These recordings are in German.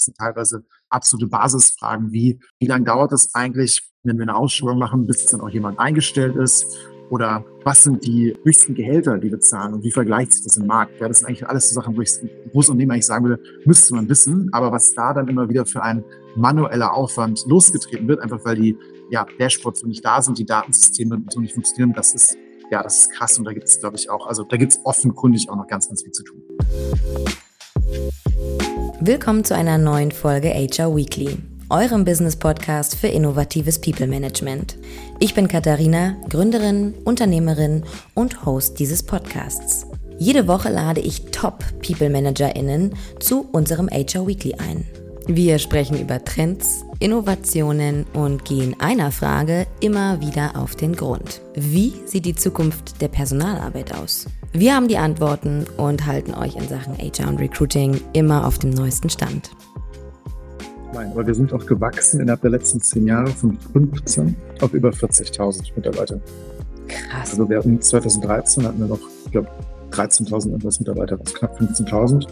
Das sind teilweise absolute Basisfragen wie, wie lange dauert es eigentlich, wenn wir eine Ausschreibung machen, bis dann auch jemand eingestellt ist? Oder was sind die höchsten Gehälter, die wir zahlen und wie vergleicht sich das im Markt? Ja, das sind eigentlich alles so Sachen, wo ich Großunternehmen eigentlich sagen würde, müsste man wissen. Aber was da dann immer wieder für ein manueller Aufwand losgetreten wird, einfach weil die ja, Dashboards nicht da sind, die Datensysteme so nicht funktionieren, das ist ja, das ist krass und da gibt es, glaube ich, auch, also da gibt es offenkundig auch noch ganz, ganz viel zu tun. Willkommen zu einer neuen Folge HR Weekly, eurem Business-Podcast für innovatives People Management. Ich bin Katharina, Gründerin, Unternehmerin und Host dieses Podcasts. Jede Woche lade ich Top-People-ManagerInnen zu unserem HR Weekly ein. Wir sprechen über Trends, Innovationen und gehen einer Frage immer wieder auf den Grund. Wie sieht die Zukunft der Personalarbeit aus? Wir haben die Antworten und halten euch in Sachen HR und Recruiting immer auf dem neuesten Stand. Nein, aber wir sind auch gewachsen innerhalb der letzten zehn Jahre von 15 auf über 40.000 Mitarbeiter. Krass. Also wir hatten 2013 hatten wir noch, ich glaube, 13.000 etwas Mitarbeiter, also knapp 15.000.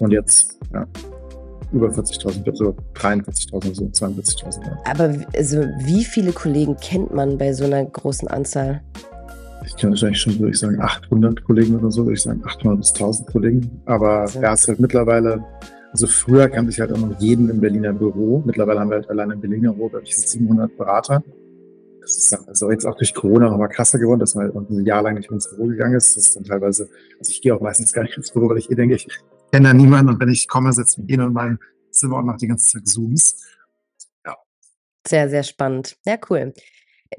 Und jetzt, ja, über 40.000, ich so 43.000, so 42.000. Ja. Aber also, wie viele Kollegen kennt man bei so einer großen Anzahl? Ich kenne wahrscheinlich schon, würde ich sagen, 800 Kollegen oder so, würde ich sagen, 800 bis 1000 Kollegen. Aber ja, es ist halt mittlerweile, also früher kannte ich halt auch noch jeden im Berliner Büro. Mittlerweile haben wir halt allein im Berliner Büro, glaube ich, 700 Berater. Das ist also jetzt auch durch Corona nochmal krasser geworden, dass man halt ein Jahr lang nicht ins Büro gegangen ist. Das ist dann teilweise, also ich gehe auch meistens gar nicht ins Büro, weil ich eh denke, ich kenne da niemanden und wenn ich komme, wir eh nur in meinem Zimmer und mache die ganze Zeit Zooms. Ja. Sehr, sehr spannend. Ja, cool.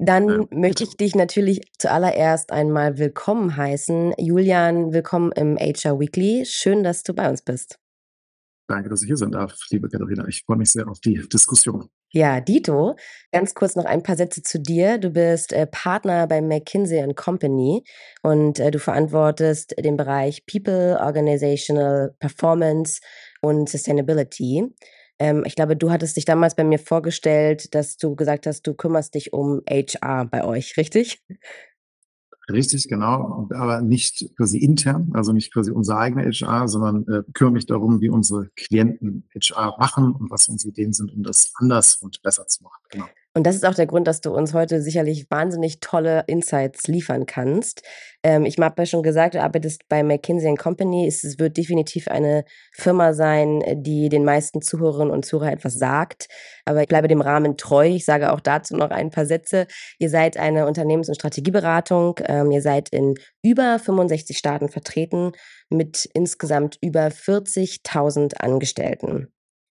Dann ja. möchte ich dich natürlich zuallererst einmal willkommen heißen. Julian, willkommen im HR Weekly. Schön, dass du bei uns bist. Danke, dass ich hier sein darf, liebe Katharina. Ich freue mich sehr auf die Diskussion. Ja, Dito, ganz kurz noch ein paar Sätze zu dir. Du bist äh, Partner bei McKinsey Company und äh, du verantwortest den Bereich People, Organizational Performance und Sustainability. Ähm, ich glaube, du hattest dich damals bei mir vorgestellt, dass du gesagt hast, du kümmerst dich um HR bei euch, richtig? Richtig, genau. Aber nicht quasi intern, also nicht quasi unser eigener HR, sondern äh, kümmere mich darum, wie unsere Klienten HR machen und was unsere Ideen sind, um das anders und besser zu machen. Genau. Und das ist auch der Grund, dass du uns heute sicherlich wahnsinnig tolle Insights liefern kannst. Ähm, ich habe ja schon gesagt, du arbeitest bei McKinsey Company. Es wird definitiv eine Firma sein, die den meisten Zuhörerinnen und Zuhörern etwas sagt. Aber ich bleibe dem Rahmen treu. Ich sage auch dazu noch ein paar Sätze. Ihr seid eine Unternehmens- und Strategieberatung. Ähm, ihr seid in über 65 Staaten vertreten mit insgesamt über 40.000 Angestellten.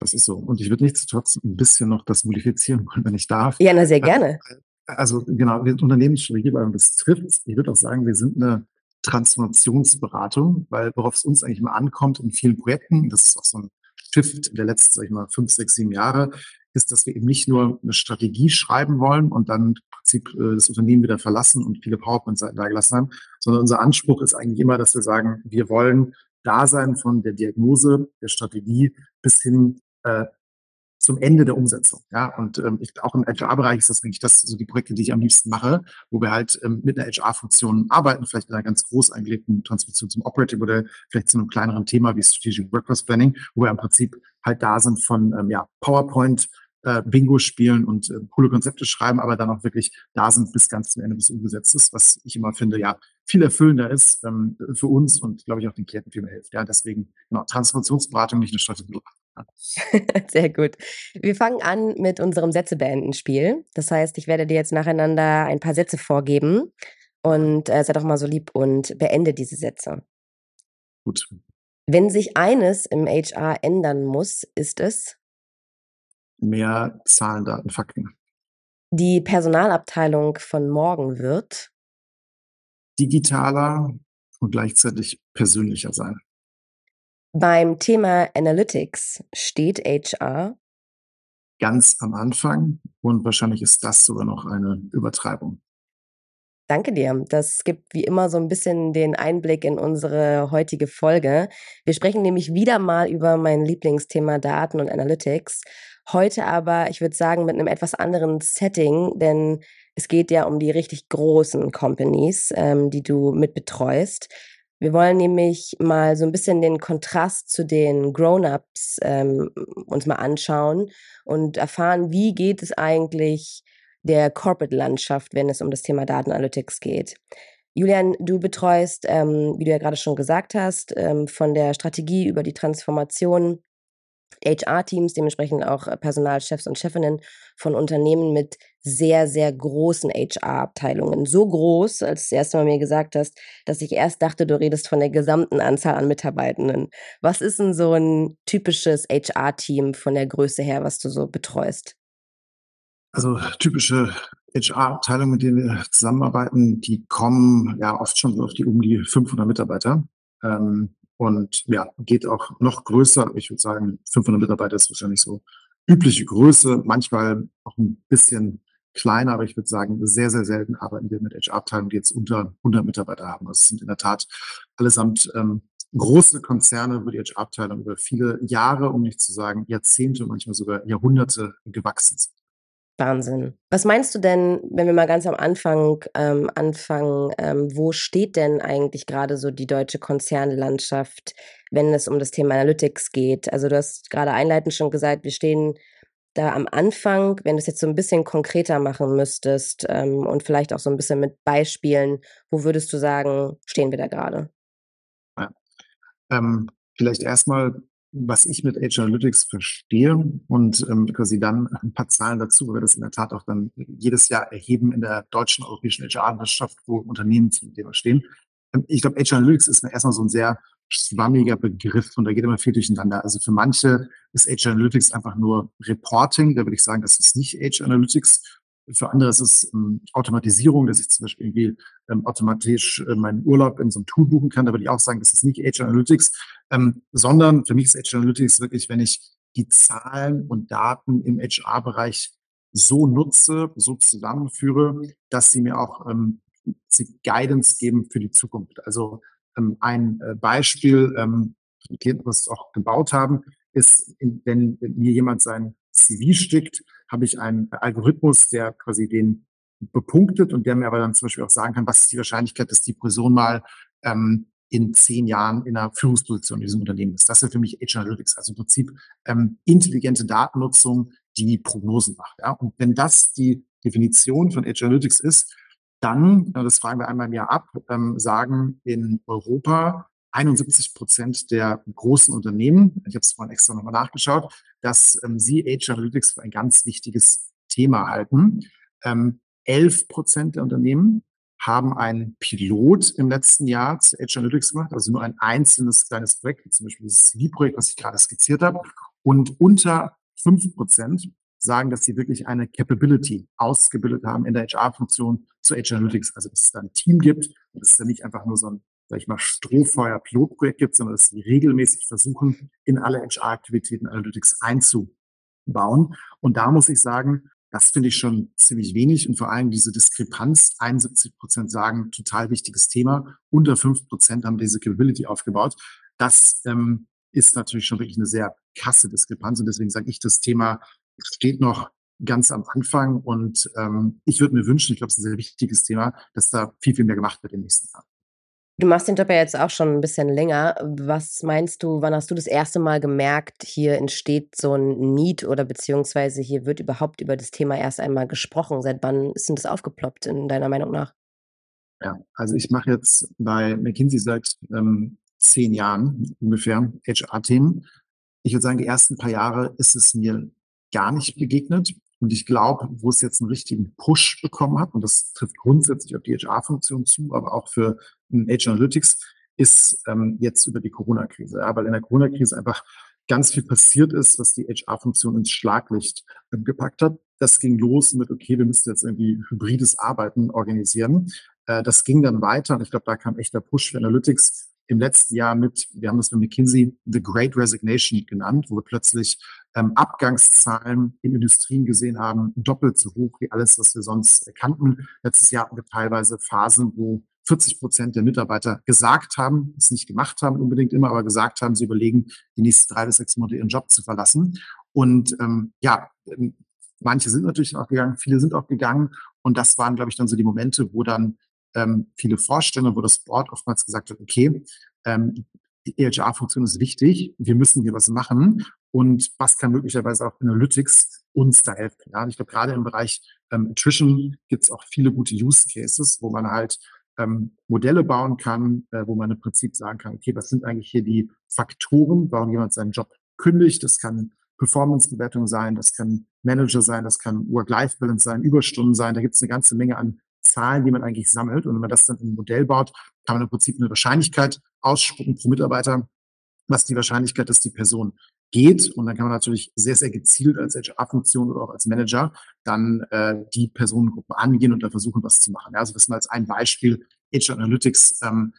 Das ist so. Und ich würde nichtsdestotrotz ein bisschen noch das modifizieren wollen, wenn ich darf. Ja, na, sehr gerne. Also, genau, wir sind Unternehmensstrategie, weil das trifft. Ich würde auch sagen, wir sind eine Transformationsberatung, weil worauf es uns eigentlich immer ankommt in vielen Projekten, das ist auch so ein Shift der letzten, sag ich mal, fünf, sechs, sieben Jahre, ist, dass wir eben nicht nur eine Strategie schreiben wollen und dann im Prinzip äh, das Unternehmen wieder verlassen und viele PowerPoint-Seiten da gelassen haben, sondern unser Anspruch ist eigentlich immer, dass wir sagen, wir wollen da sein von der Diagnose, der Strategie bis hin äh, zum Ende der Umsetzung. Ja, und ähm, ich, auch im HR-Bereich ist das eigentlich das so die Projekte, die ich am liebsten mache, wo wir halt ähm, mit einer HR-Funktion arbeiten, vielleicht in einer ganz groß eingelegten Transformation zum Operating-Modell, vielleicht zu einem kleineren Thema wie Strategic Workforce Planning, wo wir im Prinzip halt da sind von ähm, ja, PowerPoint, äh, Bingo spielen und äh, coole Konzepte schreiben, aber dann auch wirklich da sind bis ganz zum Ende, bis umgesetzt ist, was ich immer finde, ja, viel erfüllender ist ähm, für uns und glaube ich auch den Klienten viel mehr hilft. Ja, deswegen genau Transformationsberatung, nicht eine Strategie. Sehr gut. Wir fangen an mit unserem Sätze-Beenden-Spiel. Das heißt, ich werde dir jetzt nacheinander ein paar Sätze vorgeben und äh, sei doch mal so lieb und beende diese Sätze. Gut. Wenn sich eines im HR ändern muss, ist es? Mehr Zahlen, Daten, Fakten. Die Personalabteilung von morgen wird? Digitaler und gleichzeitig persönlicher sein. Beim Thema Analytics steht HR ganz am Anfang und wahrscheinlich ist das sogar noch eine Übertreibung. Danke dir. Das gibt wie immer so ein bisschen den Einblick in unsere heutige Folge. Wir sprechen nämlich wieder mal über mein Lieblingsthema Daten und Analytics. Heute aber, ich würde sagen, mit einem etwas anderen Setting, denn es geht ja um die richtig großen Companies, ähm, die du mit betreust. Wir wollen nämlich mal so ein bisschen den Kontrast zu den Grown-ups ähm, uns mal anschauen und erfahren, wie geht es eigentlich der Corporate-Landschaft, wenn es um das Thema Datenanalytics geht. Julian, du betreust, ähm, wie du ja gerade schon gesagt hast, ähm, von der Strategie über die Transformation HR-Teams, dementsprechend auch äh, Personalchefs und Chefinnen von Unternehmen mit sehr, sehr großen HR-Abteilungen. So groß, als du das erste Mal mir gesagt hast, dass ich erst dachte, du redest von der gesamten Anzahl an Mitarbeitenden. Was ist denn so ein typisches HR-Team von der Größe her, was du so betreust? Also typische HR-Abteilungen, mit denen wir zusammenarbeiten, die kommen ja oft schon auf die um die 500 Mitarbeiter. Ähm, und ja, geht auch noch größer. Ich würde sagen, 500 Mitarbeiter ist wahrscheinlich so übliche Größe. Manchmal auch ein bisschen kleiner, aber ich würde sagen, sehr, sehr selten arbeiten wir mit HR-Abteilungen, die jetzt unter 100 Mitarbeiter haben. Das sind in der Tat allesamt ähm, große Konzerne, wo die HR-Abteilung über viele Jahre, um nicht zu sagen Jahrzehnte, manchmal sogar Jahrhunderte gewachsen sind. Wahnsinn. Was meinst du denn, wenn wir mal ganz am Anfang ähm, anfangen, ähm, wo steht denn eigentlich gerade so die deutsche Konzernlandschaft, wenn es um das Thema Analytics geht? Also du hast gerade einleitend schon gesagt, wir stehen da am Anfang, wenn du es jetzt so ein bisschen konkreter machen müsstest ähm, und vielleicht auch so ein bisschen mit Beispielen, wo würdest du sagen, stehen wir da gerade? Ja. Ähm, vielleicht erstmal was ich mit Age Analytics verstehe und ähm, quasi dann ein paar Zahlen dazu, weil wir das in der Tat auch dann jedes Jahr erheben in der deutschen europäischen HR-Wirtschaft, wo Unternehmen zum Thema stehen. Ähm, ich glaube, Age Analytics ist erstmal so ein sehr schwammiger Begriff und da geht immer viel durcheinander. Also für manche ist Age Analytics einfach nur Reporting, da würde ich sagen, das ist nicht Age Analytics. Für andere ist es ähm, Automatisierung, dass ich zum Beispiel irgendwie ähm, automatisch äh, meinen Urlaub in so einem Tool buchen kann. Da würde ich auch sagen, das ist nicht Age Analytics, ähm, sondern für mich ist Age Analytics wirklich, wenn ich die Zahlen und Daten im HR-Bereich so nutze, so zusammenführe, dass sie mir auch ähm, sie Guidance geben für die Zukunft. Also ähm, ein äh, Beispiel, ähm, was auch gebaut haben, ist, wenn mir jemand sein CV stickt, habe ich einen Algorithmus, der quasi den bepunktet und der mir aber dann zum Beispiel auch sagen kann, was ist die Wahrscheinlichkeit, dass die Person mal ähm, in zehn Jahren in einer Führungsposition in diesem Unternehmen ist. Das ist für mich Age Analytics, also im Prinzip ähm, intelligente Datennutzung, die Prognosen macht. Ja? Und wenn das die Definition von Age Analytics ist, dann, das fragen wir einmal im Jahr ab, ähm, sagen in Europa 71 Prozent der großen Unternehmen, ich habe es vorhin extra nochmal nachgeschaut, dass ähm, sie Age Analytics für ein ganz wichtiges Thema halten. Ähm, 11 Prozent der Unternehmen haben einen Pilot im letzten Jahr zu Age Analytics gemacht, also nur ein einzelnes kleines Projekt, wie zum Beispiel das CV-Projekt, was ich gerade skizziert habe. Und unter 5 Prozent sagen, dass sie wirklich eine Capability ausgebildet haben in der HR-Funktion zu Age Analytics. Also, dass es da ein Team gibt und dass es da nicht einfach nur so ein ich mal, Strohfeuer-Pilotprojekt gibt, sondern dass sie regelmäßig versuchen, in alle HR-Aktivitäten Analytics einzubauen. Und da muss ich sagen, das finde ich schon ziemlich wenig und vor allem diese Diskrepanz, 71 Prozent sagen, total wichtiges Thema, unter 5 Prozent haben diese Capability aufgebaut. Das ähm, ist natürlich schon wirklich eine sehr krasse Diskrepanz und deswegen sage ich, das Thema steht noch ganz am Anfang und ähm, ich würde mir wünschen, ich glaube, es ist ein sehr wichtiges Thema, dass da viel, viel mehr gemacht wird in den nächsten Jahren. Du machst den Job ja jetzt auch schon ein bisschen länger. Was meinst du, wann hast du das erste Mal gemerkt, hier entsteht so ein Need oder beziehungsweise hier wird überhaupt über das Thema erst einmal gesprochen? Seit wann ist denn das aufgeploppt in deiner Meinung nach? Ja, also ich mache jetzt bei McKinsey seit ähm, zehn Jahren ungefähr HR-Themen. Ich würde sagen, die ersten paar Jahre ist es mir gar nicht begegnet. Und ich glaube, wo es jetzt einen richtigen Push bekommen hat, und das trifft grundsätzlich auf die HR-Funktion zu, aber auch für HR Analytics, ist ähm, jetzt über die Corona-Krise. Ja, weil in der Corona-Krise einfach ganz viel passiert ist, was die HR-Funktion ins Schlaglicht äh, gepackt hat. Das ging los mit, okay, wir müssen jetzt irgendwie hybrides Arbeiten organisieren. Äh, das ging dann weiter und ich glaube, da kam echt der Push für Analytics im letzten Jahr mit, wir haben das mit McKinsey The Great Resignation genannt, wo wir plötzlich ähm, Abgangszahlen in Industrien gesehen haben, doppelt so hoch wie alles, was wir sonst kannten. Letztes Jahr hatten wir teilweise Phasen, wo 40 Prozent der Mitarbeiter gesagt haben, es nicht gemacht haben unbedingt immer, aber gesagt haben, sie überlegen, die nächsten drei bis sechs Monate ihren Job zu verlassen. Und ähm, ja, ähm, manche sind natürlich auch gegangen, viele sind auch gegangen. Und das waren, glaube ich, dann so die Momente, wo dann ähm, viele Vorstände, wo das Board oftmals gesagt hat, okay, ähm, die EHR-Funktion ist wichtig, wir müssen hier was machen und was kann möglicherweise auch Analytics uns da helfen. Ja, ich glaube, gerade im Bereich ähm, Attrition gibt es auch viele gute Use Cases, wo man halt ähm, Modelle bauen kann, äh, wo man im Prinzip sagen kann, okay, was sind eigentlich hier die Faktoren, warum jemand seinen Job kündigt? Das kann Performance-Bewertung sein, das kann Manager sein, das kann Work-Life-Balance sein, Überstunden sein. Da gibt es eine ganze Menge an Zahlen, die man eigentlich sammelt. Und wenn man das dann in ein Modell baut, kann man im Prinzip eine Wahrscheinlichkeit ausspucken pro Mitarbeiter, was die Wahrscheinlichkeit ist, die Person geht. Und dann kann man natürlich sehr, sehr gezielt als HR-Funktion oder auch als Manager dann äh, die Personengruppe angehen und da versuchen, was zu machen. Ja, also das mal als ein Beispiel HR Analytics, ähm,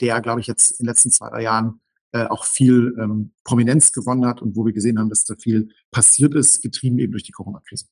der, glaube ich, jetzt in den letzten zwei, drei Jahren äh, auch viel ähm, Prominenz gewonnen hat und wo wir gesehen haben, dass da viel passiert ist, getrieben eben durch die Corona-Krise.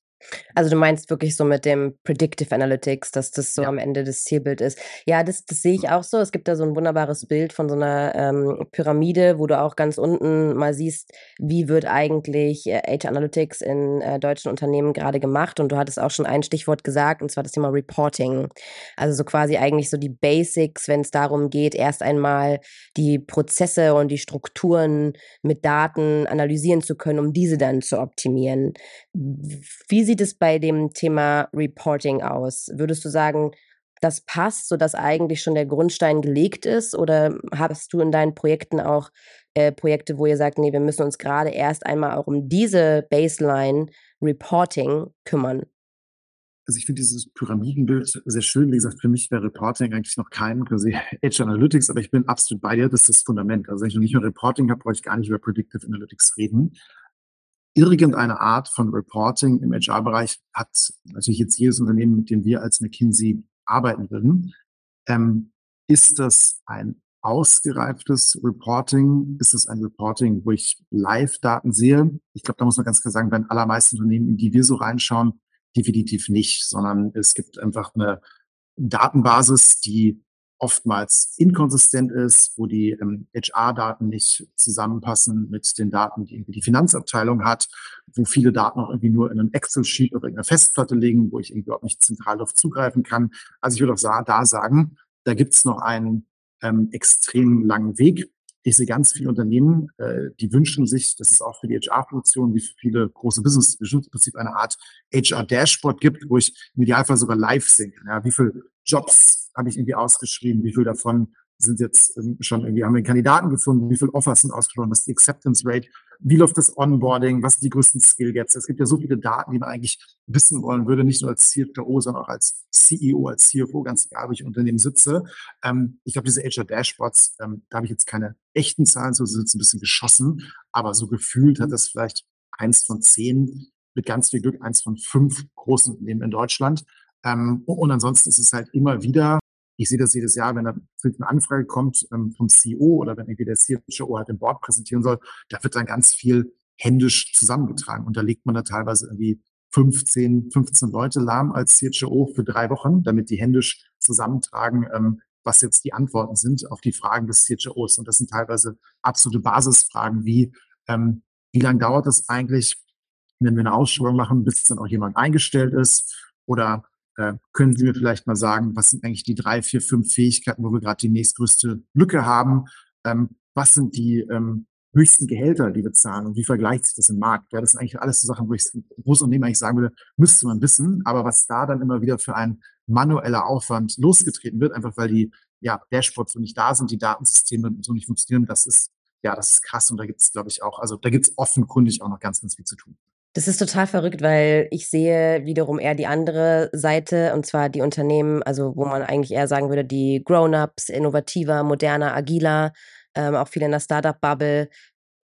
Also du meinst wirklich so mit dem Predictive Analytics, dass das so ja. am Ende das Zielbild ist. Ja, das, das sehe ich auch so. Es gibt da so ein wunderbares Bild von so einer ähm, Pyramide, wo du auch ganz unten mal siehst, wie wird eigentlich äh, Age Analytics in äh, deutschen Unternehmen gerade gemacht. Und du hattest auch schon ein Stichwort gesagt, und zwar das Thema Reporting. Also so quasi eigentlich so die Basics, wenn es darum geht, erst einmal die Prozesse und die Strukturen mit Daten analysieren zu können, um diese dann zu optimieren. Wie sieht es bei dem Thema Reporting aus? Würdest du sagen, das passt, sodass eigentlich schon der Grundstein gelegt ist? Oder hast du in deinen Projekten auch äh, Projekte, wo ihr sagt, nee, wir müssen uns gerade erst einmal auch um diese Baseline Reporting kümmern? Also ich finde dieses Pyramidenbild sehr schön. Wie gesagt, für mich wäre Reporting eigentlich noch kein quasi Edge Analytics, aber ich bin absolut bei dir, das ist das Fundament. Also wenn ich noch nicht nur Reporting habe, brauche ich gar nicht über Predictive Analytics reden irgendeine Art von Reporting im HR-Bereich hat natürlich jetzt jedes Unternehmen, mit dem wir als McKinsey arbeiten würden. Ähm, ist das ein ausgereiftes Reporting? Ist es ein Reporting, wo ich Live-Daten sehe? Ich glaube, da muss man ganz klar sagen, bei den allermeisten Unternehmen, in die wir so reinschauen, definitiv nicht, sondern es gibt einfach eine Datenbasis, die oftmals inkonsistent ist, wo die ähm, HR-Daten nicht zusammenpassen mit den Daten, die irgendwie die Finanzabteilung hat, wo viele Daten auch irgendwie nur in einem Excel-Sheet oder in einer Festplatte liegen, wo ich irgendwie auch nicht zentral darauf zugreifen kann. Also ich würde auch da sagen, da gibt's noch einen ähm, extrem langen Weg. Ich sehe ganz viele Unternehmen, äh, die wünschen sich, dass es auch für die HR-Funktion, wie für viele große Business im Prinzip eine Art HR-Dashboard gibt, wo ich im Idealfall sogar live sehe. Ja, wie viele Jobs habe ich irgendwie ausgeschrieben, wie viel davon sind jetzt ähm, schon irgendwie, haben wir Kandidaten gefunden, wie viele Offers sind ausgesprochen, was ist die Acceptance Rate, wie läuft das Onboarding, was sind die größten Skill Gaps. Es gibt ja so viele Daten, die man eigentlich wissen wollen würde, nicht nur als CFO, sondern auch als CEO, als CFO, ganz egal, wo ich im Unternehmen sitze. Ähm, ich glaube, diese HR Dashboards, ähm, da habe ich jetzt keine echten Zahlen, so sind ein bisschen geschossen, aber so gefühlt hat das vielleicht eins von zehn, mit ganz viel Glück eins von fünf großen Unternehmen in Deutschland. Ähm, und ansonsten ist es halt immer wieder ich sehe das jedes Jahr, wenn da eine Anfrage kommt ähm, vom CEO oder wenn irgendwie der CFO halt im Board präsentieren soll, da wird dann ganz viel händisch zusammengetragen. Und da legt man da teilweise irgendwie 15, 15 Leute lahm als CHO für drei Wochen, damit die händisch zusammentragen, ähm, was jetzt die Antworten sind auf die Fragen des CHOs. Und das sind teilweise absolute Basisfragen wie, ähm, wie lange dauert es eigentlich, wenn wir eine Ausschreibung machen, bis dann auch jemand eingestellt ist? Oder äh, können Sie mir vielleicht mal sagen, was sind eigentlich die drei, vier, fünf Fähigkeiten, wo wir gerade die nächstgrößte Lücke haben? Ähm, was sind die ähm, höchsten Gehälter, die wir zahlen und wie vergleicht sich das im Markt? Ja, das sind eigentlich alles so Sachen, wo ich große Unternehmen eigentlich sagen würde, müsste man wissen. Aber was da dann immer wieder für ein manueller Aufwand losgetreten wird, einfach weil die ja, Dashboards so nicht da sind, die Datensysteme so nicht funktionieren, das ist ja, das ist krass und da gibt es, glaube ich, auch, also da gibt es offenkundig auch noch ganz, ganz viel zu tun. Das ist total verrückt, weil ich sehe wiederum eher die andere Seite, und zwar die Unternehmen, also wo man eigentlich eher sagen würde, die Grown-ups, innovativer, moderner, agiler, ähm, auch viel in der Startup-Bubble.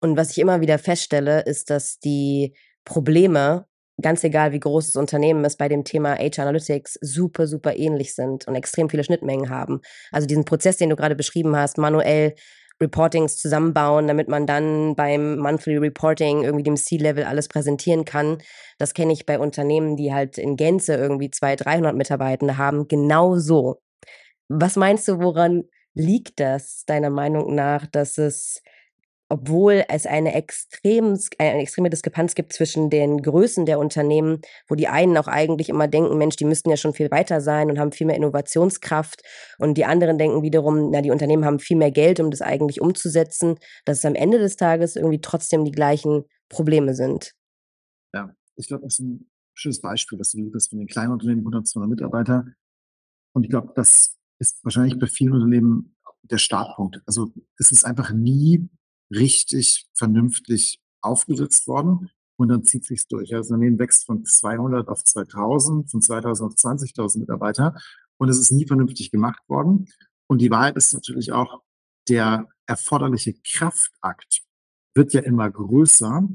Und was ich immer wieder feststelle, ist, dass die Probleme, ganz egal wie groß das Unternehmen ist, bei dem Thema HR Analytics super, super ähnlich sind und extrem viele Schnittmengen haben. Also diesen Prozess, den du gerade beschrieben hast, manuell Reportings zusammenbauen, damit man dann beim Monthly Reporting irgendwie dem C-Level alles präsentieren kann. Das kenne ich bei Unternehmen, die halt in Gänze irgendwie 200, 300 Mitarbeiter haben, genauso. Was meinst du, woran liegt das deiner Meinung nach, dass es obwohl es eine, extrem, eine extreme Diskrepanz gibt zwischen den Größen der Unternehmen, wo die einen auch eigentlich immer denken, Mensch, die müssten ja schon viel weiter sein und haben viel mehr Innovationskraft und die anderen denken wiederum, na, die Unternehmen haben viel mehr Geld, um das eigentlich umzusetzen, dass es am Ende des Tages irgendwie trotzdem die gleichen Probleme sind. Ja, ich glaube, das ist ein schönes Beispiel, dass du das von den kleinen Unternehmen 100, 200 Mitarbeiter und ich glaube, das ist wahrscheinlich bei vielen Unternehmen der Startpunkt. Also es ist einfach nie richtig vernünftig aufgesetzt worden und dann zieht sich's durch. Das Unternehmen wächst von 200 auf 2000, von 2000 auf 20.000 Mitarbeiter und es ist nie vernünftig gemacht worden. Und die Wahrheit ist natürlich auch, der erforderliche Kraftakt wird ja immer größer,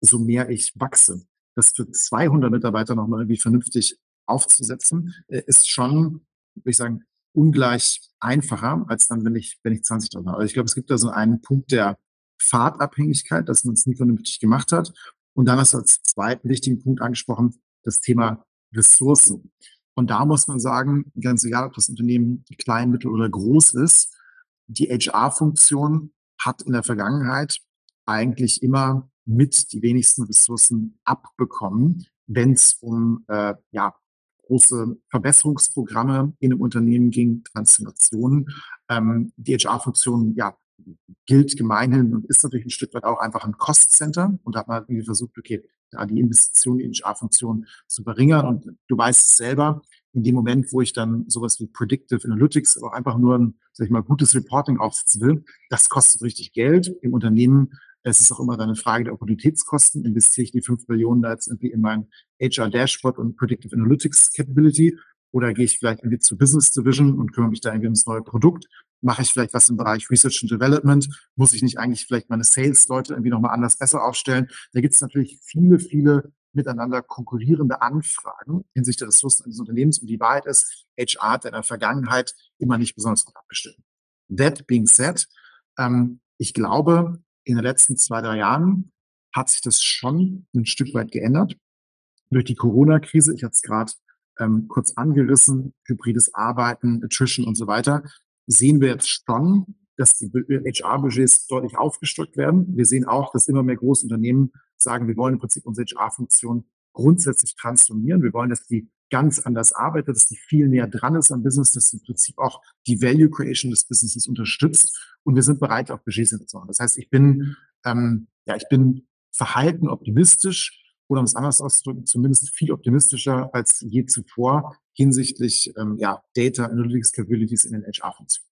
so mehr ich wachse. Das für 200 Mitarbeiter nochmal irgendwie vernünftig aufzusetzen, äh, ist schon, würde ich sagen, ungleich einfacher, als dann, wenn ich, wenn ich 20.000 habe. Also ich glaube, es gibt da so einen Punkt der Fahrtabhängigkeit, dass man es nie vernünftig gemacht hat. Und dann hast du als zweiten wichtigen Punkt angesprochen, das Thema Ressourcen. Und da muss man sagen, ganz egal, ob das Unternehmen klein, mittel oder groß ist, die HR-Funktion hat in der Vergangenheit eigentlich immer mit die wenigsten Ressourcen abbekommen, wenn es um äh, ja, große Verbesserungsprogramme in einem Unternehmen ging, Transformationen. Ähm, die HR-Funktion ja, gilt gemeinhin und ist natürlich ein Stück weit auch einfach ein Cost-Center. Und da hat man irgendwie versucht, okay, da die Investition in HR-Funktion zu verringern. Und du weißt es selber, in dem Moment, wo ich dann sowas wie Predictive Analytics, aber einfach nur ein, sag ich mal, gutes Reporting aufsetzen will, das kostet richtig Geld. Im Unternehmen es ist auch immer eine Frage der Opportunitätskosten. Investiere ich die 5 Millionen da jetzt irgendwie in mein HR Dashboard und Predictive Analytics Capability? Oder gehe ich vielleicht irgendwie zur Business Division und kümmere mich da irgendwie ums neue Produkt? Mache ich vielleicht was im Bereich Research and Development? Muss ich nicht eigentlich vielleicht meine Sales-Leute irgendwie nochmal anders besser aufstellen? Da gibt es natürlich viele, viele miteinander konkurrierende Anfragen hinsichtlich der Ressourcen eines Unternehmens. Und die Wahrheit ist, HR hat in der Vergangenheit immer nicht besonders gut abgestimmt. That being said, ähm, ich glaube, in den letzten zwei, drei Jahren hat sich das schon ein Stück weit geändert. Durch die Corona-Krise, ich hatte es gerade ähm, kurz angerissen, hybrides Arbeiten, Attrition und so weiter, sehen wir jetzt schon, dass die HR-Budgets deutlich aufgestockt werden. Wir sehen auch, dass immer mehr Großunternehmen sagen, wir wollen im Prinzip unsere HR-Funktion grundsätzlich transformieren. Wir wollen, dass die ganz anders arbeitet, dass die viel näher dran ist am Business, dass sie im Prinzip auch die Value Creation des Businesses unterstützt. Und wir sind bereit, auch Budgets zu machen. Das heißt, ich bin, ähm, ja, ich bin verhalten optimistisch oder um es anders auszudrücken, zumindest viel optimistischer als je zuvor hinsichtlich ähm, ja, Data Analytics Capabilities in den HR-Funktionen.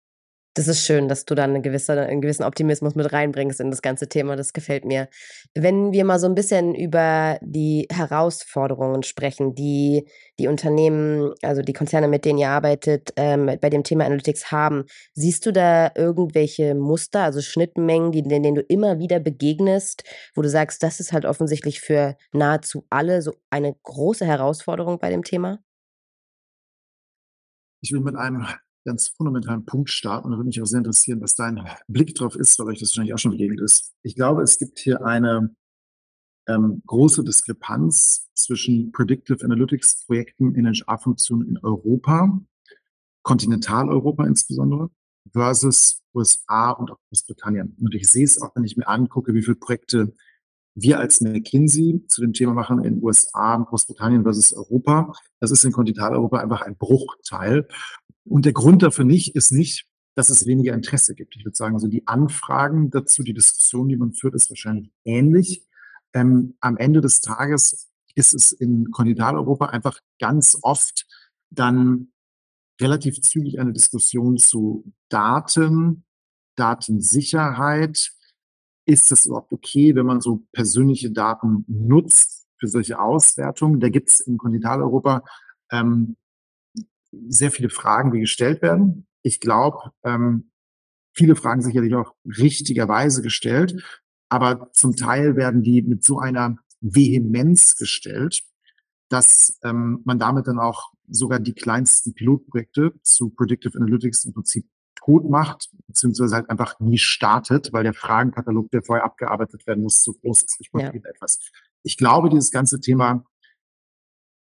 Das ist schön, dass du dann eine gewisse, einen gewissen Optimismus mit reinbringst in das ganze Thema. Das gefällt mir. Wenn wir mal so ein bisschen über die Herausforderungen sprechen, die die Unternehmen, also die Konzerne, mit denen ihr arbeitet, ähm, bei dem Thema Analytics haben, siehst du da irgendwelche Muster, also Schnittmengen, die, denen du immer wieder begegnest, wo du sagst, das ist halt offensichtlich für nahezu alle so eine große Herausforderung bei dem Thema? Ich will mit einem ganz fundamentalen Punkt starten. Und da würde mich auch sehr interessieren, was dein Blick drauf ist, weil euch das wahrscheinlich auch schon begegnet ist. Ich glaube, es gibt hier eine ähm, große Diskrepanz zwischen Predictive Analytics Projekten in HR-Funktionen in Europa, Kontinentaleuropa insbesondere, versus USA und auch Großbritannien. Und ich sehe es auch, wenn ich mir angucke, wie viele Projekte wir als McKinsey zu dem Thema machen in USA, Großbritannien versus Europa. Das ist in Kontinentaleuropa einfach ein Bruchteil. Und der Grund dafür nicht ist nicht, dass es weniger Interesse gibt. Ich würde sagen, also die Anfragen dazu, die Diskussion, die man führt, ist wahrscheinlich ähnlich. Ähm, am Ende des Tages ist es in Kontinentaleuropa einfach ganz oft dann relativ zügig eine Diskussion zu Daten, Datensicherheit. Ist es überhaupt okay, wenn man so persönliche Daten nutzt für solche Auswertungen? Da gibt es in Kontinentaleuropa ähm, sehr viele Fragen, die gestellt werden. Ich glaube, ähm, viele Fragen sicherlich auch richtigerweise gestellt, aber zum Teil werden die mit so einer Vehemenz gestellt, dass ähm, man damit dann auch sogar die kleinsten Pilotprojekte zu Predictive Analytics im Prinzip tot macht, beziehungsweise halt einfach nie startet, weil der Fragenkatalog, der vorher abgearbeitet werden muss, zu groß ist. Ich ja. etwas. Ich glaube, dieses ganze Thema,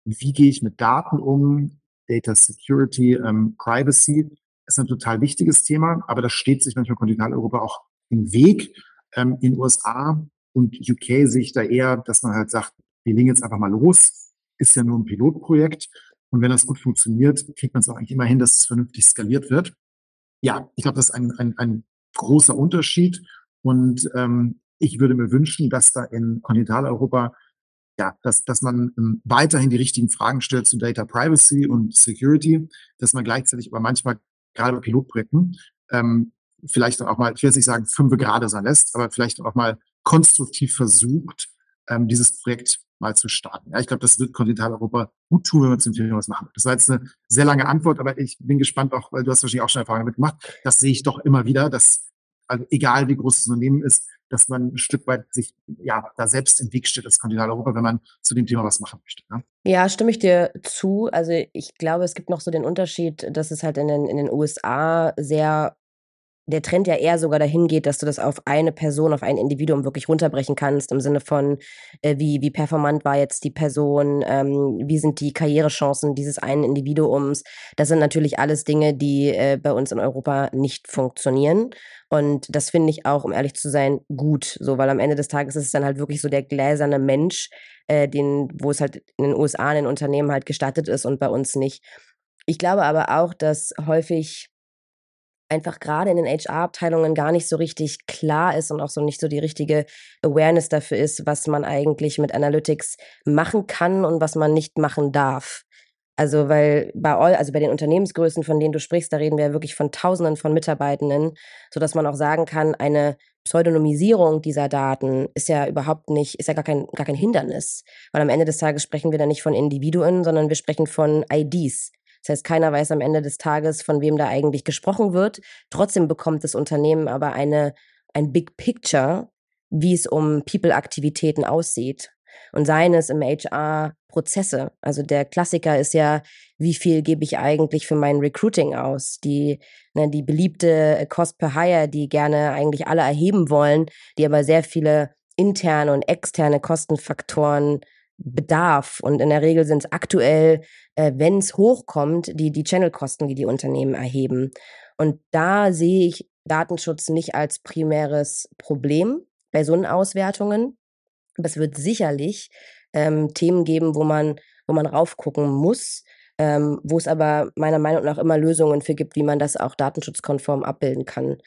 wie gehe ich mit Daten um, Data Security, ähm, Privacy ist ein total wichtiges Thema, aber das steht sich manchmal Kontinentaleuropa auch im Weg. Ähm, in USA und UK sehe ich da eher, dass man halt sagt, wir legen jetzt einfach mal los, ist ja nur ein Pilotprojekt. Und wenn das gut funktioniert, kriegt man es auch eigentlich immer hin, dass es vernünftig skaliert wird. Ja, ich glaube, das ist ein, ein, ein großer Unterschied. Und ähm, ich würde mir wünschen, dass da in Kontinentaleuropa ja, dass, dass man ähm, weiterhin die richtigen Fragen stellt zu Data Privacy und Security, dass man gleichzeitig aber manchmal gerade bei Pilotprojekten ähm, vielleicht auch mal, ich will jetzt nicht sagen, fünf gerade sein lässt, aber vielleicht auch mal konstruktiv versucht, ähm, dieses Projekt mal zu starten. Ja, ich glaube, das wird Kontinentaleuropa gut tun, wenn wir zum Thema was machen. Das war jetzt eine sehr lange Antwort, aber ich bin gespannt auch, weil du hast wahrscheinlich auch schon Erfahrungen damit gemacht. Das sehe ich doch immer wieder, dass, also egal wie groß das Unternehmen ist, dass man ein Stück weit sich ja da selbst im Weg steht als Kontinentaleuropa, wenn man zu dem Thema was machen möchte. Ne? Ja, stimme ich dir zu. Also ich glaube, es gibt noch so den Unterschied, dass es halt in den, in den USA sehr der Trend ja eher sogar dahin geht, dass du das auf eine Person, auf ein Individuum wirklich runterbrechen kannst, im Sinne von, äh, wie, wie performant war jetzt die Person, ähm, wie sind die Karrierechancen dieses einen Individuums. Das sind natürlich alles Dinge, die äh, bei uns in Europa nicht funktionieren. Und das finde ich auch, um ehrlich zu sein, gut, so, weil am Ende des Tages ist es dann halt wirklich so der gläserne Mensch, äh, den, wo es halt in den USA in den Unternehmen halt gestattet ist und bei uns nicht. Ich glaube aber auch, dass häufig einfach gerade in den HR-Abteilungen gar nicht so richtig klar ist und auch so nicht so die richtige Awareness dafür ist, was man eigentlich mit Analytics machen kann und was man nicht machen darf. Also, weil bei all, also bei den Unternehmensgrößen, von denen du sprichst, da reden wir wirklich von Tausenden von Mitarbeitenden, sodass man auch sagen kann, eine Pseudonymisierung dieser Daten ist ja überhaupt nicht, ist ja gar kein, gar kein Hindernis. Weil am Ende des Tages sprechen wir da nicht von Individuen, sondern wir sprechen von IDs. Das heißt, keiner weiß am Ende des Tages, von wem da eigentlich gesprochen wird. Trotzdem bekommt das Unternehmen aber eine, ein Big Picture, wie es um People-Aktivitäten aussieht. Und seien es im HR Prozesse. Also der Klassiker ist ja, wie viel gebe ich eigentlich für mein Recruiting aus? Die, ne, die beliebte Cost per Hire, die gerne eigentlich alle erheben wollen, die aber sehr viele interne und externe Kostenfaktoren bedarf. Und in der Regel sind es aktuell, äh, wenn es hochkommt, die, die Channelkosten, die die Unternehmen erheben. Und da sehe ich Datenschutz nicht als primäres Problem bei so Auswertungen. Aber es wird sicherlich ähm, Themen geben, wo man, wo man raufgucken muss, ähm, wo es aber meiner Meinung nach immer Lösungen für gibt, wie man das auch datenschutzkonform abbilden kann.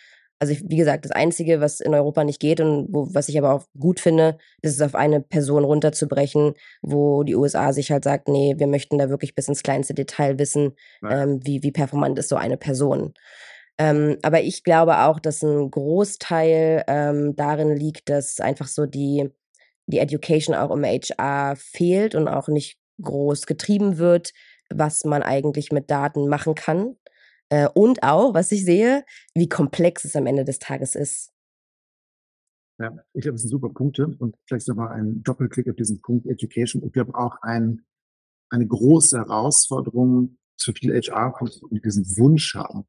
Also wie gesagt, das Einzige, was in Europa nicht geht und wo, was ich aber auch gut finde, ist es auf eine Person runterzubrechen, wo die USA sich halt sagt, nee, wir möchten da wirklich bis ins kleinste Detail wissen, ähm, wie, wie performant ist so eine Person. Ähm, aber ich glaube auch, dass ein Großteil ähm, darin liegt, dass einfach so die, die Education auch im HR fehlt und auch nicht groß getrieben wird, was man eigentlich mit Daten machen kann. Äh, und auch, was ich sehe, wie komplex es am Ende des Tages ist. Ja, ich glaube, das sind super Punkte und vielleicht nochmal ein Doppelklick auf diesen Punkt Education. Ich glaube auch ein, eine große Herausforderung für viele HR kommt und diesen Wunsch haben,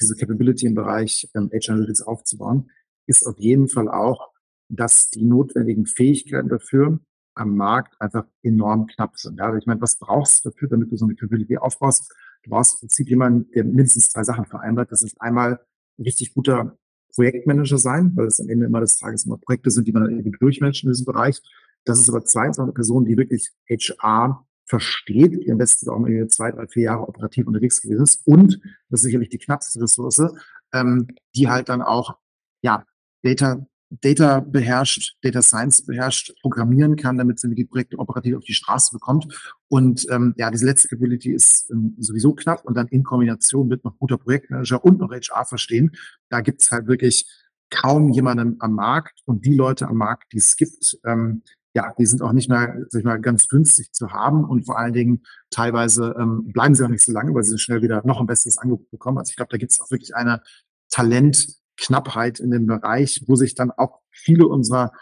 diese Capability im Bereich ähm, HR Analytics aufzubauen, ist auf jeden Fall auch, dass die notwendigen Fähigkeiten dafür am Markt einfach enorm knapp sind. Ja, also ich meine, was brauchst du dafür, damit du so eine Capability aufbaust? Du brauchst im Prinzip jemanden, der mindestens drei Sachen vereinbart. Das ist einmal ein richtig guter Projektmanager sein, weil es am Ende immer des Tages immer Projekte sind, die man dann irgendwie durchmanagen in diesem Bereich. Das ist aber zweitens auch eine Person, die wirklich HR versteht, die am besten auch mal zwei, drei, vier Jahre operativ unterwegs gewesen ist. Und, das ist sicherlich die knappste Ressource, ähm, die halt dann auch, ja, Data Data beherrscht, Data Science beherrscht, programmieren kann, damit sie die Projekte operativ auf die Straße bekommt. Und ähm, ja, diese letzte Capability ist ähm, sowieso knapp und dann in Kombination mit noch guter Projektmanager und noch HR verstehen, da gibt's halt wirklich kaum jemanden am Markt und die Leute am Markt, die es gibt, ähm, ja, die sind auch nicht mehr, sag ich mal, ganz günstig zu haben und vor allen Dingen teilweise ähm, bleiben sie auch nicht so lange, weil sie schnell wieder noch ein besseres Angebot bekommen. Also ich glaube, da gibt es auch wirklich eine Talent- Knappheit in dem Bereich, wo sich dann auch viele unserer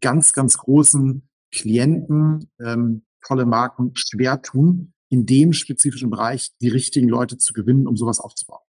ganz, ganz großen Klienten, ähm, tolle Marken schwer tun, in dem spezifischen Bereich die richtigen Leute zu gewinnen, um sowas aufzubauen.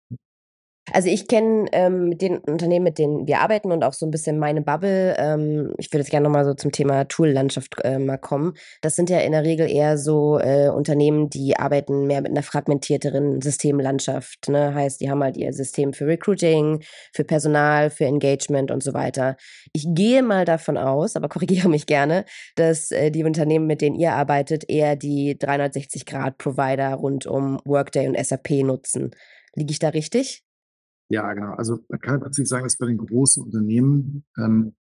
Also ich kenne ähm, den Unternehmen, mit denen wir arbeiten und auch so ein bisschen meine Bubble. Ähm, ich würde jetzt gerne nochmal so zum Thema Tool-Landschaft äh, mal kommen. Das sind ja in der Regel eher so äh, Unternehmen, die arbeiten mehr mit einer fragmentierteren Systemlandschaft. Ne? Heißt, die haben halt ihr System für Recruiting, für Personal, für Engagement und so weiter. Ich gehe mal davon aus, aber korrigiere mich gerne, dass äh, die Unternehmen, mit denen ihr arbeitet, eher die 360-Grad-Provider rund um Workday und SAP nutzen. Liege ich da richtig? Ja, genau. Also man kann Prinzip sagen, dass bei den großen Unternehmen, ähm,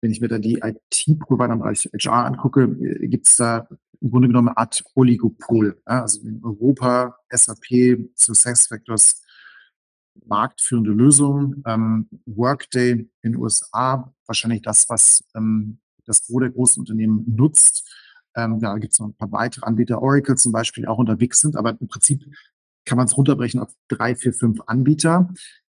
wenn ich mir da die IT-Provider im Bereich HR angucke, äh, gibt es da im Grunde genommen eine Art Oligopol. Ja? Also in Europa, SAP, SuccessFactors, marktführende Lösungen, ähm, Workday in den USA, wahrscheinlich das, was ähm, das Gros der großen Unternehmen nutzt. Ähm, da gibt es noch ein paar weitere Anbieter, Oracle zum Beispiel, die auch unterwegs sind, aber im Prinzip kann man es runterbrechen auf drei, vier, fünf Anbieter,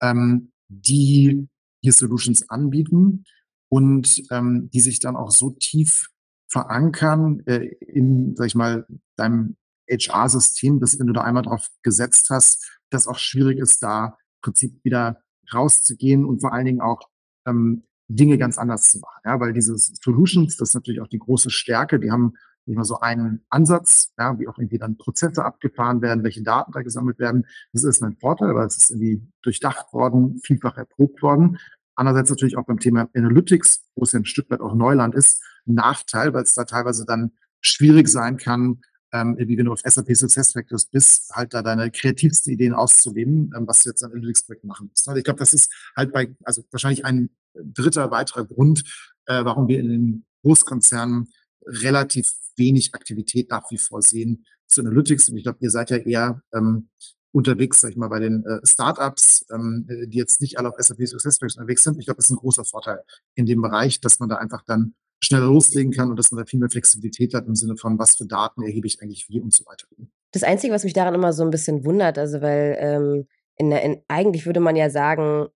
ähm, die hier Solutions anbieten und ähm, die sich dann auch so tief verankern äh, in, sag ich mal, deinem HR-System, dass wenn du da einmal drauf gesetzt hast, das auch schwierig ist, da im Prinzip wieder rauszugehen und vor allen Dingen auch ähm, Dinge ganz anders zu machen. Ja, weil diese Solutions, das ist natürlich auch die große Stärke, die haben nicht mal so einen Ansatz, ja, wie auch irgendwie dann Prozesse abgefahren werden, welche Daten da gesammelt werden. Das ist ein Vorteil, weil es ist irgendwie durchdacht worden, vielfach erprobt worden. Andererseits natürlich auch beim Thema Analytics, wo es ja ein Stück weit auch Neuland ist, ein Nachteil, weil es da teilweise dann schwierig sein kann, ähm, wie wenn du auf SAP SuccessFactors bist, halt da deine kreativsten Ideen auszuleben, ähm, was du jetzt an Analytics-Projekt machen musst. Also ich glaube, das ist halt bei, also wahrscheinlich ein dritter weiterer Grund, äh, warum wir in den Großkonzernen relativ wenig Aktivität nach wie vor sehen zu Analytics. Und ich glaube, ihr seid ja eher ähm, unterwegs, sag ich mal, bei den äh, Startups, ähm, die jetzt nicht alle auf SAP SuccessFactors unterwegs sind. Ich glaube, das ist ein großer Vorteil in dem Bereich, dass man da einfach dann schneller loslegen kann und dass man da viel mehr Flexibilität hat im Sinne von, was für Daten erhebe ich eigentlich wie und so weiter. Das Einzige, was mich daran immer so ein bisschen wundert, also weil ähm, in in, eigentlich würde man ja sagen,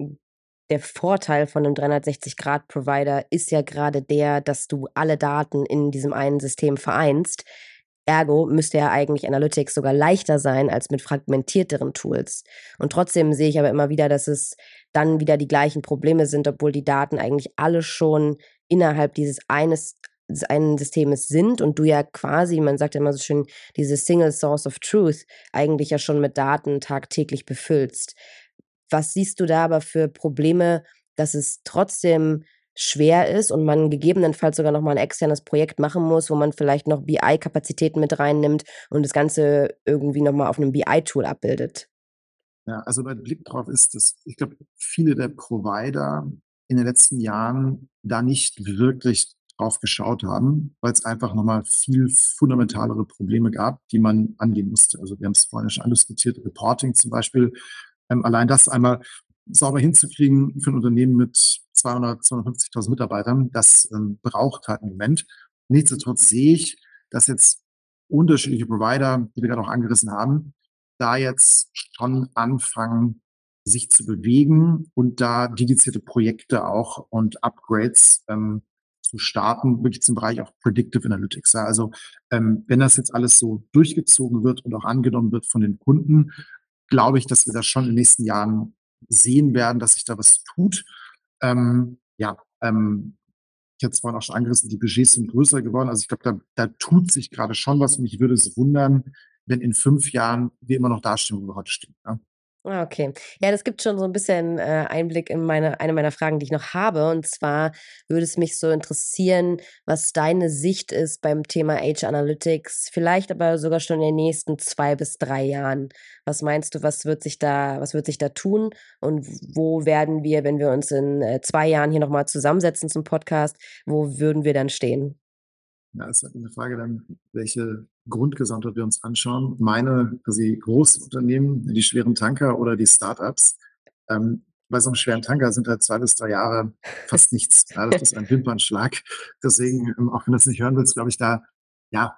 der Vorteil von einem 360-Grad-Provider ist ja gerade der, dass du alle Daten in diesem einen System vereinst. Ergo müsste ja eigentlich Analytics sogar leichter sein als mit fragmentierteren Tools. Und trotzdem sehe ich aber immer wieder, dass es dann wieder die gleichen Probleme sind, obwohl die Daten eigentlich alle schon innerhalb dieses eines einen Systems sind und du ja quasi, man sagt ja immer so schön, diese Single Source of Truth eigentlich ja schon mit Daten tagtäglich befüllst. Was siehst du da aber für Probleme, dass es trotzdem schwer ist und man gegebenenfalls sogar noch mal ein externes Projekt machen muss, wo man vielleicht noch BI-Kapazitäten mit reinnimmt und das Ganze irgendwie noch mal auf einem BI-Tool abbildet? Ja, also mein Blick drauf ist, dass ich glaube, viele der Provider in den letzten Jahren da nicht wirklich drauf geschaut haben, weil es einfach nochmal viel fundamentalere Probleme gab, die man angehen musste. Also wir haben es vorhin schon andiskutiert, Reporting zum Beispiel ähm, allein das einmal sauber hinzukriegen für ein Unternehmen mit 200, 250.000 Mitarbeitern, das ähm, braucht halt einen Moment. Nichtsdestotrotz sehe ich, dass jetzt unterschiedliche Provider, die wir gerade auch angerissen haben, da jetzt schon anfangen, sich zu bewegen und da dedizierte Projekte auch und Upgrades ähm, zu starten, wirklich zum Bereich auch Predictive Analytics. Ja. Also ähm, wenn das jetzt alles so durchgezogen wird und auch angenommen wird von den Kunden, glaube ich, dass wir das schon in den nächsten Jahren sehen werden, dass sich da was tut. Ähm, ja, ähm, ich hatte es vorhin auch schon angerissen, die Budgets sind größer geworden. Also ich glaube, da, da tut sich gerade schon was mich würde es wundern, wenn in fünf Jahren wir immer noch dastehen, wo wir heute stehen. Ja? Ah, okay. Ja, das gibt schon so ein bisschen äh, Einblick in meine eine meiner Fragen, die ich noch habe. Und zwar würde es mich so interessieren, was deine Sicht ist beim Thema Age Analytics, vielleicht aber sogar schon in den nächsten zwei bis drei Jahren. Was meinst du, was wird sich da, was wird sich da tun? Und wo werden wir, wenn wir uns in äh, zwei Jahren hier nochmal zusammensetzen zum Podcast, wo würden wir dann stehen? Ja, ist halt eine Frage dann, welche Grundgesamtheit wir uns anschauen. Meine quasi Großunternehmen, die schweren Tanker oder die Startups. Ähm, bei so einem schweren Tanker sind halt zwei bis drei Jahre fast nichts. Ja, das ist ein Wimpernschlag. Deswegen, ähm, auch wenn du es nicht hören willst, glaube ich, da, ja,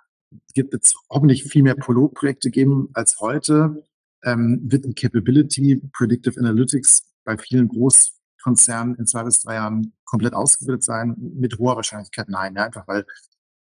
gibt es hoffentlich viel mehr Pilotprojekte geben als heute. Ähm, wird ein Capability Predictive Analytics bei vielen Großkonzernen in zwei bis drei Jahren komplett ausgebildet sein? Mit hoher Wahrscheinlichkeit nein, ja, einfach weil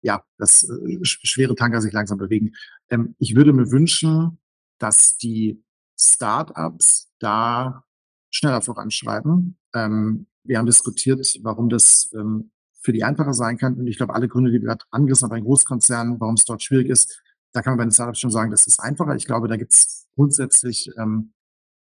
ja, dass äh, schwere Tanker sich langsam bewegen. Ähm, ich würde mir wünschen, dass die Startups da schneller voranschreiten. Ähm, wir haben diskutiert, warum das ähm, für die einfacher sein kann. Und ich glaube, alle Gründe, die wir gerade angerissen haben bei Großkonzernen, warum es dort schwierig ist, da kann man bei den Startups schon sagen, das ist einfacher. Ich glaube, da gibt es grundsätzlich ähm,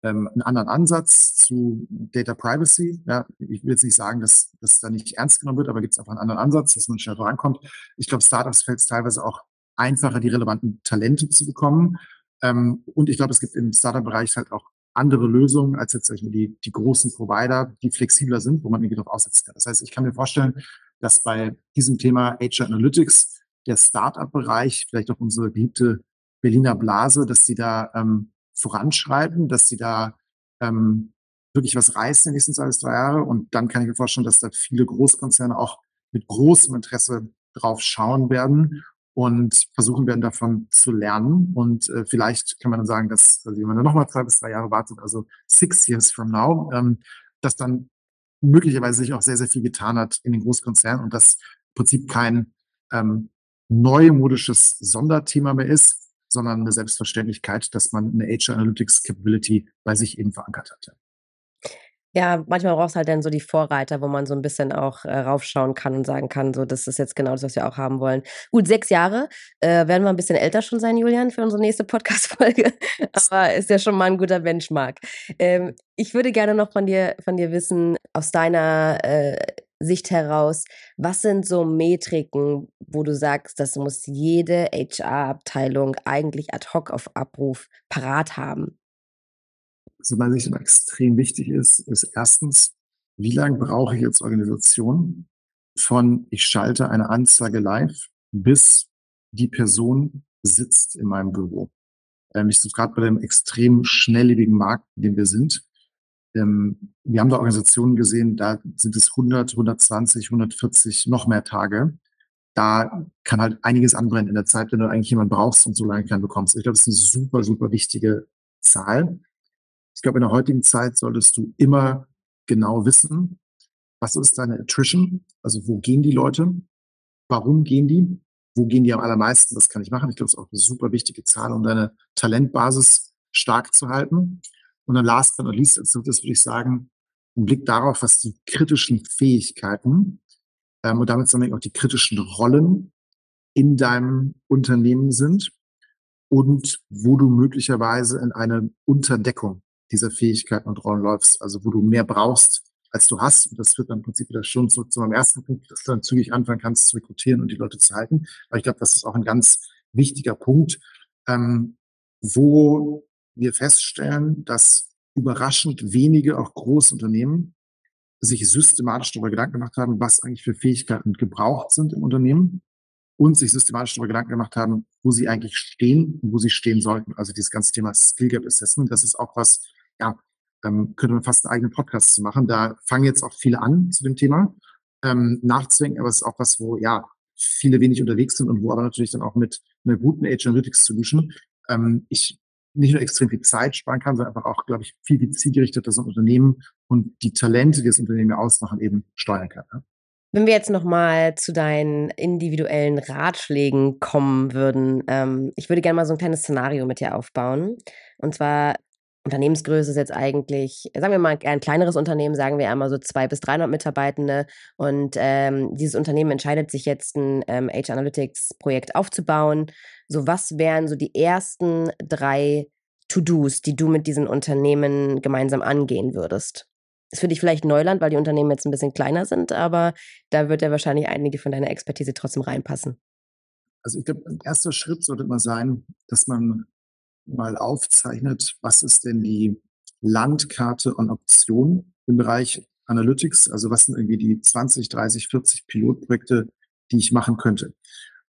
ähm, einen anderen Ansatz zu Data Privacy. Ja, ich will jetzt nicht sagen, dass das da nicht ernst genommen wird, aber gibt es einfach einen anderen Ansatz, dass man schnell vorankommt. Ich glaube, Startups fällt es teilweise auch einfacher, die relevanten Talente zu bekommen. Ähm, und ich glaube, es gibt im Startup-Bereich halt auch andere Lösungen als jetzt die, die großen Provider, die flexibler sind, wo man irgendwie darauf aussetzen kann. Das heißt, ich kann mir vorstellen, dass bei diesem Thema HR Analytics der Startup-Bereich, vielleicht auch unsere geliebte Berliner Blase, dass die da ähm, voranschreiten, dass sie da ähm, wirklich was reißen in den nächsten zwei bis drei Jahre. Und dann kann ich mir vorstellen, dass da viele Großkonzerne auch mit großem Interesse drauf schauen werden und versuchen werden, davon zu lernen. Und äh, vielleicht kann man dann sagen, dass, also wenn man dann nochmal zwei bis drei Jahre wartet, also six years from now, ähm, dass dann möglicherweise sich auch sehr, sehr viel getan hat in den Großkonzernen und das im Prinzip kein ähm, neumodisches Sonderthema mehr ist, sondern eine Selbstverständlichkeit, dass man eine HR Analytics Capability bei sich eben verankert hatte. Ja, manchmal brauchst du halt dann so die Vorreiter, wo man so ein bisschen auch äh, raufschauen kann und sagen kann, so, das ist jetzt genau das, was wir auch haben wollen. Gut, sechs Jahre. Äh, werden wir ein bisschen älter schon sein, Julian, für unsere nächste Podcast-Folge. Aber ist ja schon mal ein guter Benchmark. Ähm, ich würde gerne noch von dir, von dir wissen, aus deiner äh, Sicht heraus, was sind so Metriken, wo du sagst, das muss jede HR-Abteilung eigentlich ad hoc auf Abruf parat haben? Also, was ich extrem wichtig ist, ist erstens, wie lange brauche ich als Organisation von ich schalte eine Anzeige live bis die Person sitzt in meinem Büro. Ähm, ich gerade bei dem extrem schnelllebigen Markt, in dem wir sind, ähm, wir haben da Organisationen gesehen, da sind es 100, 120, 140, noch mehr Tage. Da kann halt einiges anbrennen in der Zeit, wenn du eigentlich jemanden brauchst und so lange keinen bekommst. Ich glaube, das ist eine super, super wichtige Zahl. Ich glaube, in der heutigen Zeit solltest du immer genau wissen, was ist deine Attrition? Also wo gehen die Leute? Warum gehen die? Wo gehen die am allermeisten? Das kann ich machen. Ich glaube, das ist auch eine super wichtige Zahl, um deine Talentbasis stark zu halten. Und dann last but not least, als drittes würde ich sagen, ein Blick darauf, was die kritischen Fähigkeiten ähm, und damit zusammen auch die kritischen Rollen in deinem Unternehmen sind und wo du möglicherweise in eine Unterdeckung dieser Fähigkeiten und Rollen läufst, also wo du mehr brauchst, als du hast. Und das führt dann im Prinzip wieder schon zu, zu meinem ersten Punkt, dass du dann zügig anfangen kannst zu rekrutieren und die Leute zu halten. Aber ich glaube, das ist auch ein ganz wichtiger Punkt, ähm, wo wir feststellen, dass überraschend wenige, auch Großunternehmen, sich systematisch darüber Gedanken gemacht haben, was eigentlich für Fähigkeiten gebraucht sind im Unternehmen und sich systematisch darüber Gedanken gemacht haben, wo sie eigentlich stehen und wo sie stehen sollten. Also dieses ganze Thema Skill Gap Assessment, das ist auch was, ja, ähm, könnte man fast einen eigenen Podcast zu machen. Da fangen jetzt auch viele an zu dem Thema ähm, nachzudenken, aber es ist auch was, wo ja viele wenig unterwegs sind und wo aber natürlich dann auch mit einer guten Age Analytics Solution ähm, ich nicht nur extrem viel Zeit sparen kann, sondern einfach auch, glaube ich, viel, viel zielgerichteter so ein Unternehmen und die Talente, die das Unternehmen ausmachen, eben steuern kann. Ja? Wenn wir jetzt nochmal zu deinen individuellen Ratschlägen kommen würden, ähm, ich würde gerne mal so ein kleines Szenario mit dir aufbauen. Und zwar, Unternehmensgröße ist jetzt eigentlich, sagen wir mal, ein kleineres Unternehmen, sagen wir einmal so zwei bis 300 Mitarbeitende. Und ähm, dieses Unternehmen entscheidet sich jetzt, ein ähm, Age Analytics-Projekt aufzubauen. So, was wären so die ersten drei To-Dos, die du mit diesen Unternehmen gemeinsam angehen würdest? Ist für dich vielleicht Neuland, weil die Unternehmen jetzt ein bisschen kleiner sind, aber da wird ja wahrscheinlich einige von deiner Expertise trotzdem reinpassen. Also ich glaube, ein erster Schritt sollte mal sein, dass man mal aufzeichnet, was ist denn die Landkarte an Optionen im Bereich Analytics? Also was sind irgendwie die 20, 30, 40 Pilotprojekte, die ich machen könnte?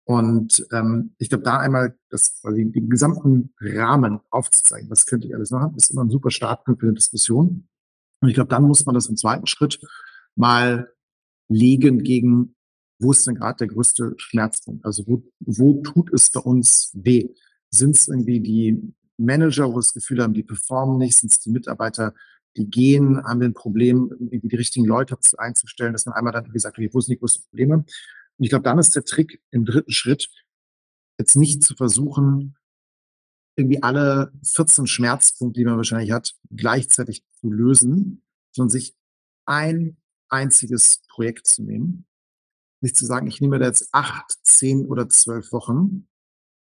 Und ähm, ich glaube, da einmal das, also den, gesamten Rahmen aufzuzeigen, was könnte ich alles machen, ist immer ein super Startpunkt für eine Diskussion. Und ich glaube, dann muss man das im zweiten Schritt mal legen gegen, wo ist denn gerade der größte Schmerzpunkt? Also wo, wo tut es bei uns weh? Sind es irgendwie die Manager, wo das Gefühl haben, die performen nicht? Sind es die Mitarbeiter, die gehen? Haben wir ein Problem, irgendwie die richtigen Leute einzustellen, dass man einmal dann, gesagt, wo sind die größten Probleme? Und ich glaube, dann ist der Trick im dritten Schritt, jetzt nicht zu versuchen, irgendwie alle 14 Schmerzpunkte, die man wahrscheinlich hat, gleichzeitig zu lösen, sondern sich ein einziges Projekt zu nehmen. Nicht zu sagen, ich nehme da jetzt acht, zehn oder zwölf Wochen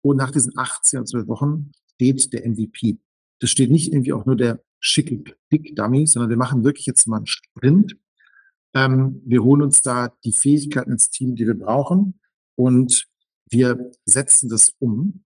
und nach diesen acht, zehn oder zwölf Wochen steht der MVP. Das steht nicht irgendwie auch nur der schicke Pick-Dummy, sondern wir machen wirklich jetzt mal einen Sprint. Ähm, wir holen uns da die Fähigkeiten ins Team, die wir brauchen und wir setzen das um.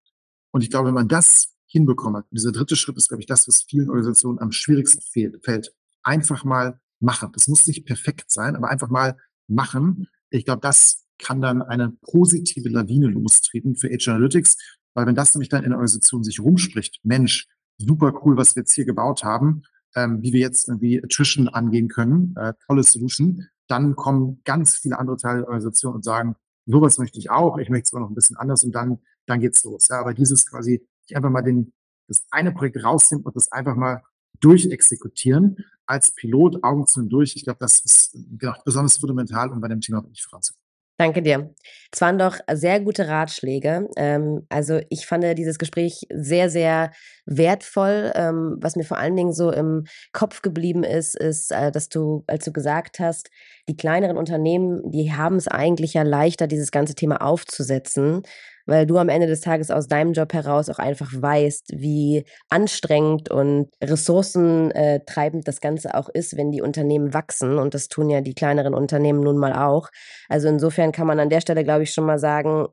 Und ich glaube, wenn man das hinbekommen hat, dieser dritte Schritt ist, glaube ich, das, was vielen Organisationen am schwierigsten fällt. Einfach mal machen. Das muss nicht perfekt sein, aber einfach mal machen. Ich glaube, das kann dann eine positive Lawine lostreten für Age Analytics, weil wenn das nämlich dann in der Organisation sich rumspricht, Mensch, super cool, was wir jetzt hier gebaut haben, ähm, wie wir jetzt irgendwie Attrition angehen können, äh, tolle Solution, dann kommen ganz viele andere Teile der Organisation und sagen, sowas möchte ich auch, ich möchte es aber noch ein bisschen anders und dann, dann geht's los. Ja, aber dieses quasi, einfach mal den, das eine Projekt rausnehmen und das einfach mal durchexekutieren als Pilot Augen zu und durch. Ich glaube, das ist genau, besonders fundamental, um bei dem Thema wirklich voranzukommen. Danke dir. Es waren doch sehr gute Ratschläge. Ähm, also ich fand dieses Gespräch sehr, sehr wertvoll. Ähm, was mir vor allen Dingen so im Kopf geblieben ist, ist, äh, dass du, als du gesagt hast, die kleineren Unternehmen, die haben es eigentlich ja leichter, dieses ganze Thema aufzusetzen weil du am Ende des Tages aus deinem Job heraus auch einfach weißt, wie anstrengend und ressourcentreibend das Ganze auch ist, wenn die Unternehmen wachsen. Und das tun ja die kleineren Unternehmen nun mal auch. Also insofern kann man an der Stelle, glaube ich, schon mal sagen,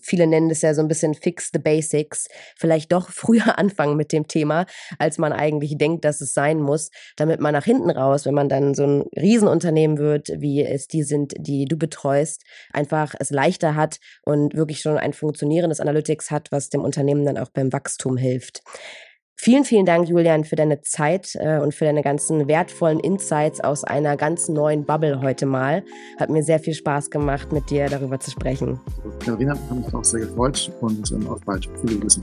viele nennen es ja so ein bisschen Fix the Basics, vielleicht doch früher anfangen mit dem Thema, als man eigentlich denkt, dass es sein muss, damit man nach hinten raus, wenn man dann so ein Riesenunternehmen wird, wie es die sind, die du betreust, einfach es leichter hat und wirklich schon ein funktionierendes Analytics hat, was dem Unternehmen dann auch beim Wachstum hilft. Vielen, vielen Dank, Julian, für deine Zeit äh, und für deine ganzen wertvollen Insights aus einer ganz neuen Bubble heute mal. Hat mir sehr viel Spaß gemacht, mit dir darüber zu sprechen. Katharina, hat mich auch sehr gefreut und ähm, auf bald. Viele Grüße.